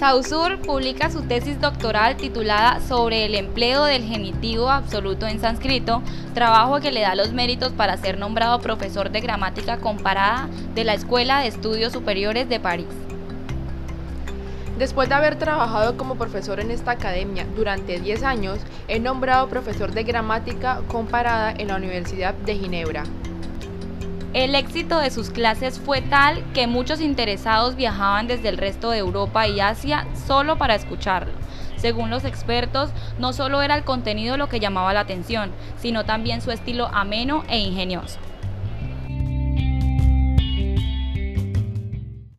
Saussure publica su tesis doctoral titulada Sobre el empleo del genitivo absoluto en sánscrito, trabajo que le da los méritos para ser nombrado profesor de gramática comparada de la Escuela de Estudios Superiores de París. Después de haber trabajado como profesor en esta academia durante 10 años, es nombrado profesor de gramática comparada en la Universidad de Ginebra. El éxito de sus clases fue tal que muchos interesados viajaban desde el resto de Europa y Asia solo para escucharlo. Según los expertos, no solo era el contenido lo que llamaba la atención, sino también su estilo ameno e ingenioso.